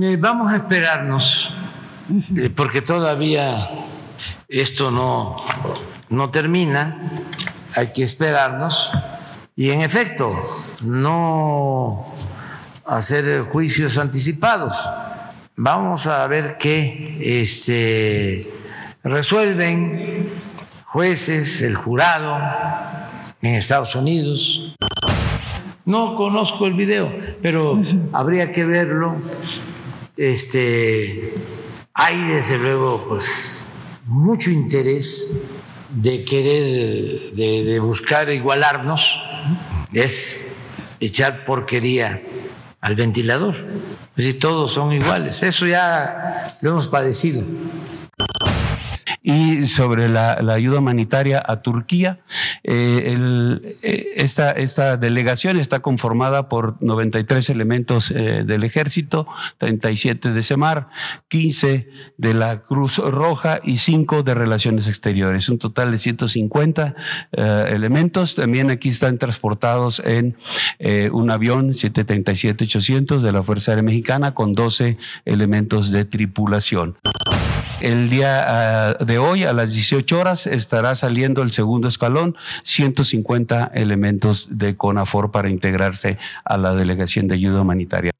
Eh, vamos a esperarnos, eh, porque todavía esto no, no termina, hay que esperarnos y en efecto no hacer juicios anticipados. Vamos a ver qué este, resuelven jueces, el jurado en Estados Unidos. No conozco el video, pero habría que verlo. Este, hay desde luego, pues, mucho interés de querer, de, buscar igualarnos, es echar porquería al ventilador. Es decir, todos son iguales. Eso ya lo hemos padecido y sobre la, ayuda humanitaria a Turquía. Eh, eh, esta, esta, delegación está conformada por 93 elementos eh, del ejército, 37 de SEMAR, 15 de la Cruz Roja y 5 de Relaciones Exteriores. Un total de 150 elementos. También aquí están transportados en un avión 737-800 de la Fuerza Aérea Mexicana con 12 elementos de tripulación. El día ah, de hoy, a las 18 horas, estará saliendo el segundo escalón, 150 elementos de CONAFOR para integrarse a la Delegación de Ayuda Humanitaria.